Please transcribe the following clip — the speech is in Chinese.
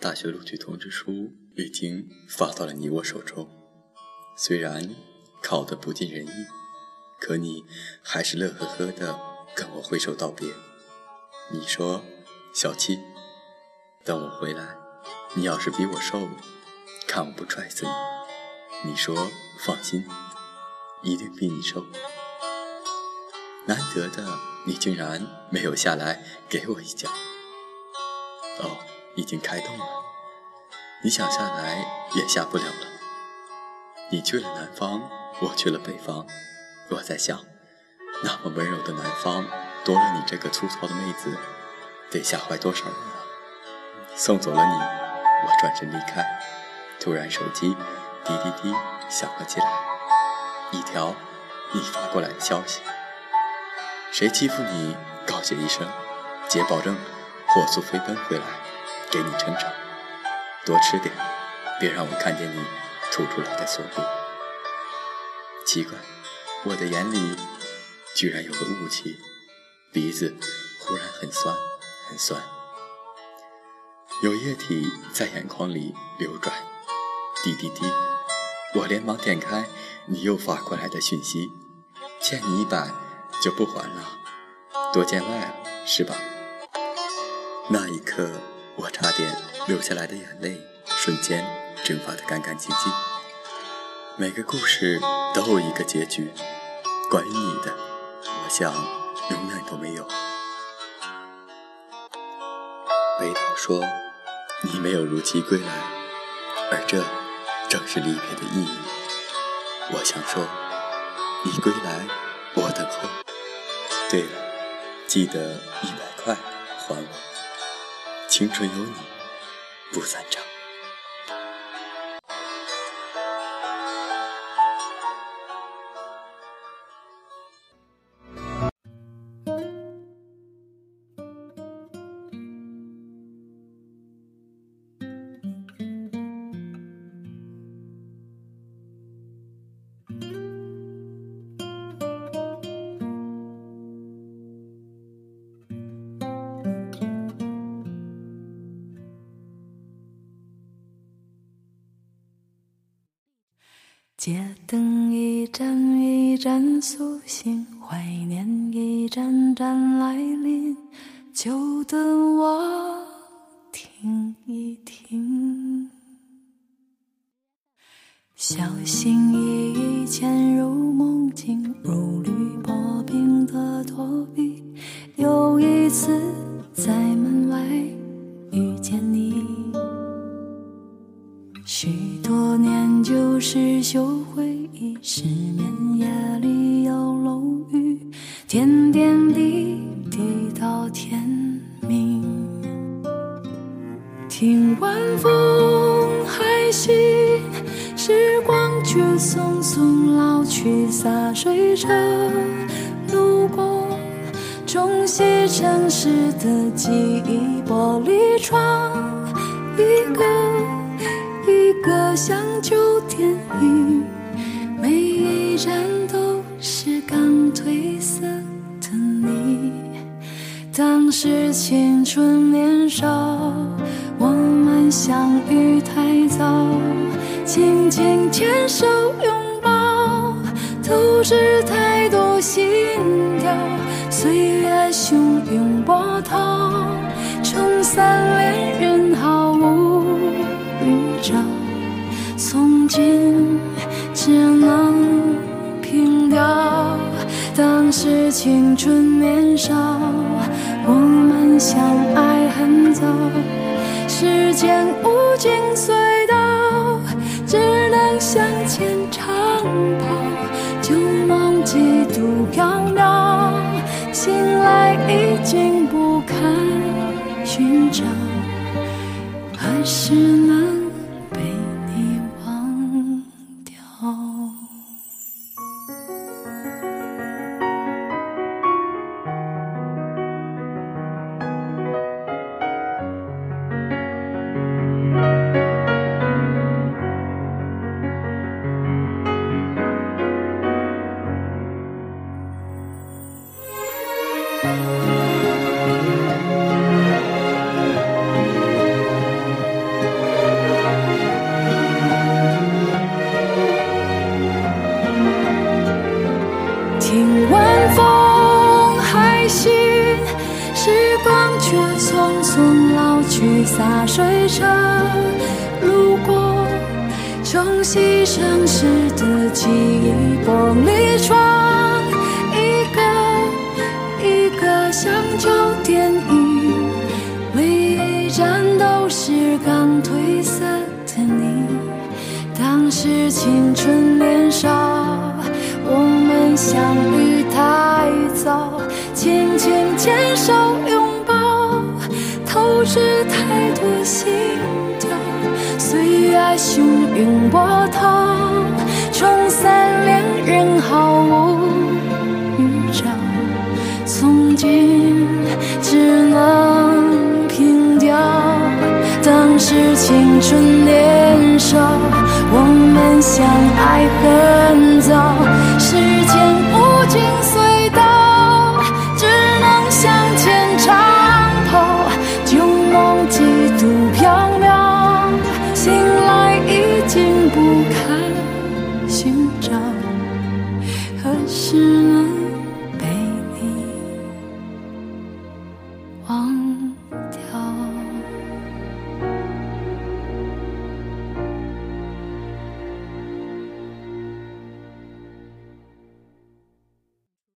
大学录取通知书已经发到了你我手中，虽然考得不尽人意，可你还是乐呵呵的跟我挥手道别。你说，小七，等我回来，你要是比我瘦，看我不踹死你。你说放心，一定比你瘦。难得的，你竟然没有下来给我一脚。哦，已经开动了。你想下来也下不了了。你去了南方，我去了北方。我在想，那么温柔的南方，多了你这个粗糙的妹子，得吓坏多少人啊！送走了你，我转身离开。突然手机滴滴滴响了起来，一条你发过来的消息：谁欺负你，告诫一声，姐保证。火速飞奔回来，给你撑场，多吃点，别让我看见你吐出来的锁骨。奇怪，我的眼里居然有个雾气，鼻子忽然很酸，很酸，有液体在眼眶里流转，滴滴滴，我连忙点开你又发过来的讯息，欠你一百就不还了，多见外了，是吧？那一刻，我差点流下来的眼泪，瞬间蒸发得干干净净。每个故事都有一个结局，关于你的，我想永远都没有。北岛说：“你没有如期归来，而这正是离别的意义。”我想说：“你归来，我等候。”对了，记得一百块还我。青春有你，不散场。街灯一盏一盏苏醒，怀念一盏盏来临，就等我听一听。小心翼翼牵多年旧事旧回忆，失眠夜里有楼雨，点点滴滴到天明。听晚风还醒，时光却匆匆老去，洒水车路过，冲洗城市的记忆，玻璃窗一个。个像旧电影，每一站都是刚褪色的你。当时青春年少，我们相遇太早，紧紧牵手拥抱，透支太多心跳。岁月汹涌波涛，冲散恋人毫今只能凭吊，当时青春年少，我们相爱很早，时间无尽隧道，只能向前长跑，旧梦几度飘渺，醒来已经不堪寻找，还是能。去，洒水车路过，冲洗城市的记忆，玻璃窗太多心跳，岁月汹涌波涛，冲散两人毫无预兆，从今只能凭吊。当时青春年少，我们相爱很早，时间。